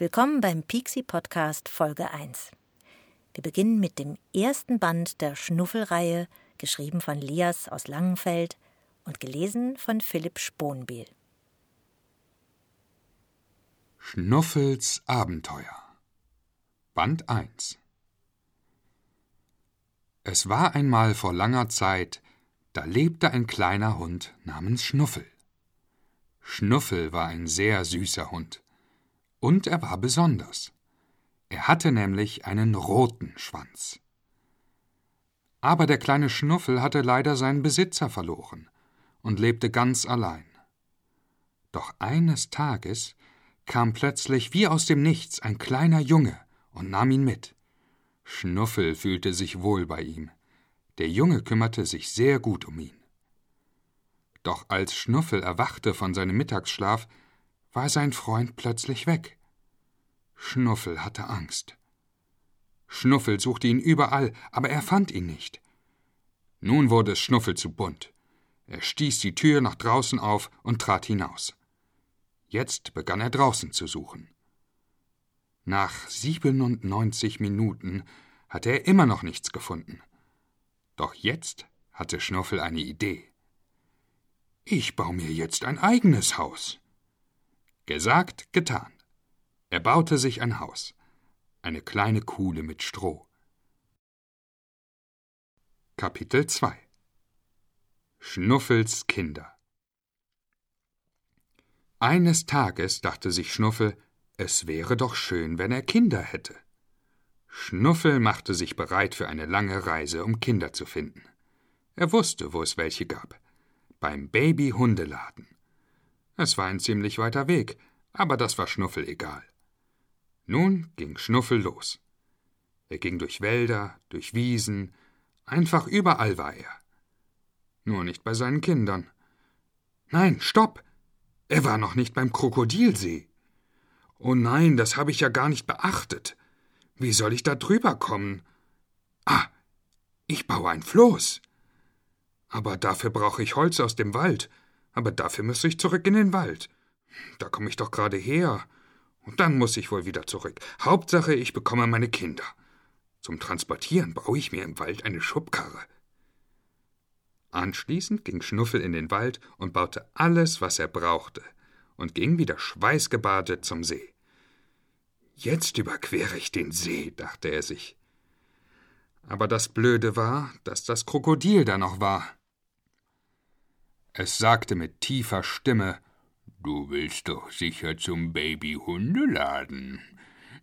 Willkommen beim Pixie Podcast Folge 1. Wir beginnen mit dem ersten Band der Schnuffelreihe, geschrieben von Lias aus Langenfeld und gelesen von Philipp Sponbiel. Schnuffels Abenteuer Band 1 Es war einmal vor langer Zeit, da lebte ein kleiner Hund namens Schnuffel. Schnuffel war ein sehr süßer Hund. Und er war besonders. Er hatte nämlich einen roten Schwanz. Aber der kleine Schnuffel hatte leider seinen Besitzer verloren und lebte ganz allein. Doch eines Tages kam plötzlich wie aus dem Nichts ein kleiner Junge und nahm ihn mit. Schnuffel fühlte sich wohl bei ihm. Der Junge kümmerte sich sehr gut um ihn. Doch als Schnuffel erwachte von seinem Mittagsschlaf, war sein Freund plötzlich weg. Schnuffel hatte Angst. Schnuffel suchte ihn überall, aber er fand ihn nicht. Nun wurde es Schnuffel zu bunt. Er stieß die Tür nach draußen auf und trat hinaus. Jetzt begann er draußen zu suchen. Nach siebenundneunzig Minuten hatte er immer noch nichts gefunden. Doch jetzt hatte Schnuffel eine Idee. Ich baue mir jetzt ein eigenes Haus. Gesagt, getan. Er baute sich ein Haus, eine kleine Kuhle mit Stroh. Kapitel 2 Schnuffels Kinder Eines Tages dachte sich Schnuffel, es wäre doch schön, wenn er Kinder hätte. Schnuffel machte sich bereit für eine lange Reise, um Kinder zu finden. Er wusste, wo es welche gab beim Baby-Hundeladen. Es war ein ziemlich weiter Weg, aber das war Schnuffel egal. Nun ging Schnuffel los. Er ging durch Wälder, durch Wiesen, einfach überall war er. Nur nicht bei seinen Kindern. Nein, stopp! Er war noch nicht beim Krokodilsee. Oh nein, das habe ich ja gar nicht beachtet. Wie soll ich da drüber kommen? Ah, ich baue ein Floß. Aber dafür brauche ich Holz aus dem Wald. Aber dafür müsse ich zurück in den Wald. Da komme ich doch gerade her. Und dann muss ich wohl wieder zurück. Hauptsache, ich bekomme meine Kinder. Zum Transportieren baue ich mir im Wald eine Schubkarre. Anschließend ging Schnuffel in den Wald und baute alles, was er brauchte, und ging wieder schweißgebadet zum See. Jetzt überquere ich den See, dachte er sich. Aber das Blöde war, dass das Krokodil da noch war. Es sagte mit tiefer Stimme Du willst doch sicher zum Babyhundeladen.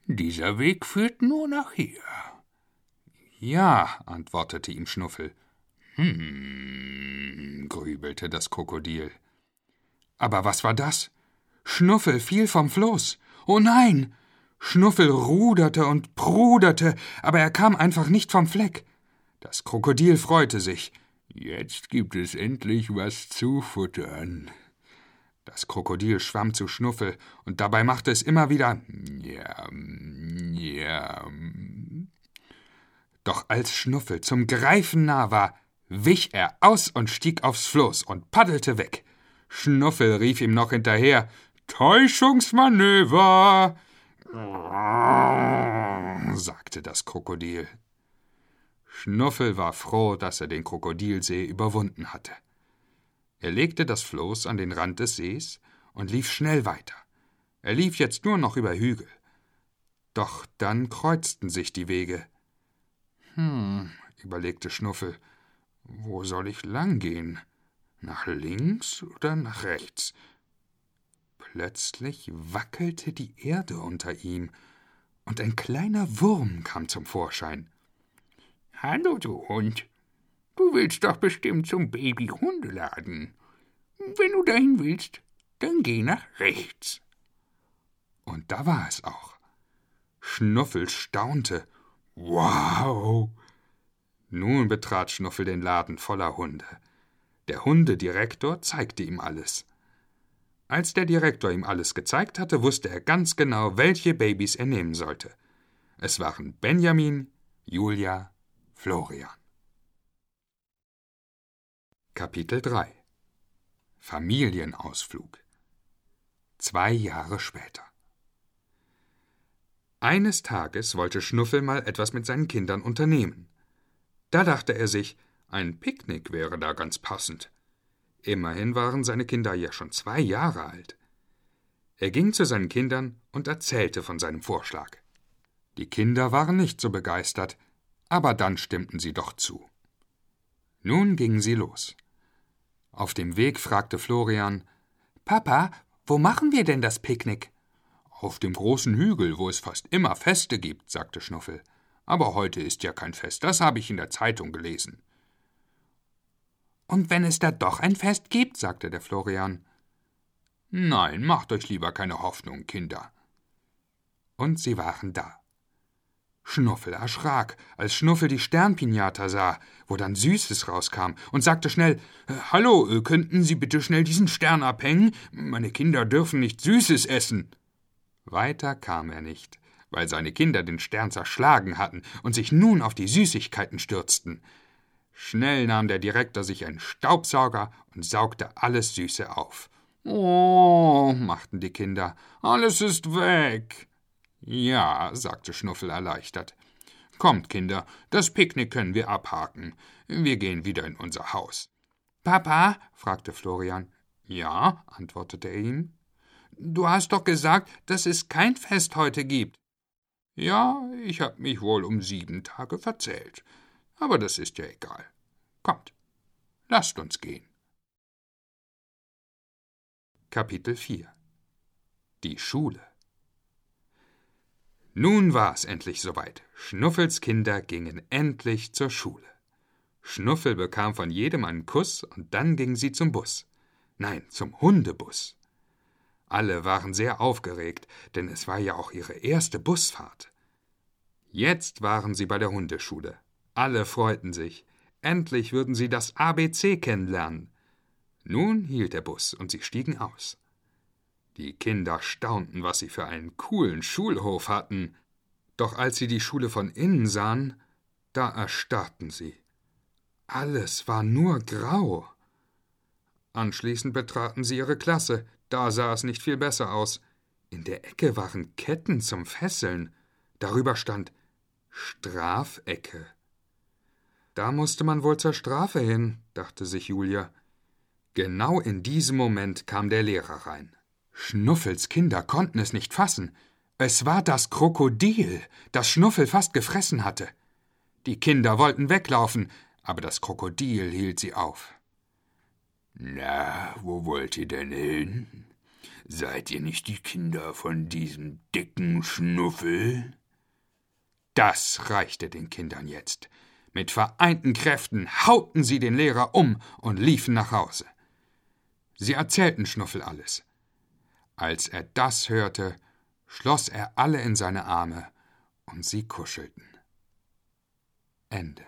Dieser Weg führt nur nachher. Ja, antwortete ihm Schnuffel. Hm, grübelte das Krokodil. Aber was war das? Schnuffel fiel vom Floß. Oh nein! Schnuffel ruderte und pruderte, aber er kam einfach nicht vom Fleck. Das Krokodil freute sich. Jetzt gibt es endlich was zu futtern. Das Krokodil schwamm zu Schnuffel, und dabei machte es immer wieder Njam, Njam. Doch als Schnuffel zum Greifen nah war, wich er aus und stieg aufs Floß und paddelte weg. Schnuffel rief ihm noch hinterher Täuschungsmanöver. sagte das Krokodil. Schnuffel war froh, dass er den Krokodilsee überwunden hatte. Er legte das Floß an den Rand des Sees und lief schnell weiter. Er lief jetzt nur noch über Hügel. Doch dann kreuzten sich die Wege. Hm, überlegte Schnuffel, wo soll ich lang gehen? Nach links oder nach rechts? Plötzlich wackelte die Erde unter ihm, und ein kleiner Wurm kam zum Vorschein. Hallo, du Hund. Du willst doch bestimmt zum Babyhundeladen. Wenn du dahin willst, dann geh nach rechts. Und da war es auch. Schnuffel staunte. Wow! Nun betrat Schnuffel den Laden voller Hunde. Der Hundedirektor zeigte ihm alles. Als der Direktor ihm alles gezeigt hatte, wusste er ganz genau, welche Babys er nehmen sollte. Es waren Benjamin, Julia Florian Kapitel 3 Familienausflug Zwei Jahre später Eines Tages wollte Schnuffel mal etwas mit seinen Kindern unternehmen. Da dachte er sich, ein Picknick wäre da ganz passend. Immerhin waren seine Kinder ja schon zwei Jahre alt. Er ging zu seinen Kindern und erzählte von seinem Vorschlag. Die Kinder waren nicht so begeistert, aber dann stimmten sie doch zu. Nun gingen sie los. Auf dem Weg fragte Florian Papa, wo machen wir denn das Picknick? Auf dem großen Hügel, wo es fast immer Feste gibt, sagte Schnuffel. Aber heute ist ja kein Fest, das habe ich in der Zeitung gelesen. Und wenn es da doch ein Fest gibt, sagte der Florian. Nein, macht euch lieber keine Hoffnung, Kinder. Und sie waren da. Schnuffel erschrak, als Schnuffel die Sternpinata sah, wo dann Süßes rauskam, und sagte schnell Hallo, könnten Sie bitte schnell diesen Stern abhängen? Meine Kinder dürfen nicht Süßes essen. Weiter kam er nicht, weil seine Kinder den Stern zerschlagen hatten und sich nun auf die Süßigkeiten stürzten. Schnell nahm der Direktor sich einen Staubsauger und saugte alles Süße auf. Oh, machten die Kinder, alles ist weg. Ja, sagte Schnuffel erleichtert. Kommt, Kinder, das Picknick können wir abhaken. Wir gehen wieder in unser Haus. Papa? fragte Florian. Ja, antwortete er ihm. Du hast doch gesagt, dass es kein Fest heute gibt. Ja, ich hab mich wohl um sieben Tage verzählt. Aber das ist ja egal. Kommt, lasst uns gehen. Kapitel 4 Die Schule Nun war es endlich soweit. Schnuffels Kinder gingen endlich zur Schule. Schnuffel bekam von jedem einen Kuss und dann gingen sie zum Bus. Nein, zum Hundebus. Alle waren sehr aufgeregt, denn es war ja auch ihre erste Busfahrt. Jetzt waren sie bei der Hundeschule. Alle freuten sich. Endlich würden sie das ABC kennenlernen. Nun hielt der Bus und sie stiegen aus. Die Kinder staunten, was sie für einen coolen Schulhof hatten. Doch als sie die Schule von innen sahen, da erstarrten sie. Alles war nur grau. Anschließend betraten sie ihre Klasse. Da sah es nicht viel besser aus. In der Ecke waren Ketten zum Fesseln. Darüber stand Strafecke. Da musste man wohl zur Strafe hin, dachte sich Julia. Genau in diesem Moment kam der Lehrer rein. Schnuffels Kinder konnten es nicht fassen. Es war das Krokodil, das Schnuffel fast gefressen hatte. Die Kinder wollten weglaufen, aber das Krokodil hielt sie auf. Na, wo wollt ihr denn hin? Seid ihr nicht die Kinder von diesem dicken Schnuffel? Das reichte den Kindern jetzt. Mit vereinten Kräften hauten sie den Lehrer um und liefen nach Hause. Sie erzählten Schnuffel alles. Als er das hörte, schloss er alle in seine Arme und sie kuschelten. Ende.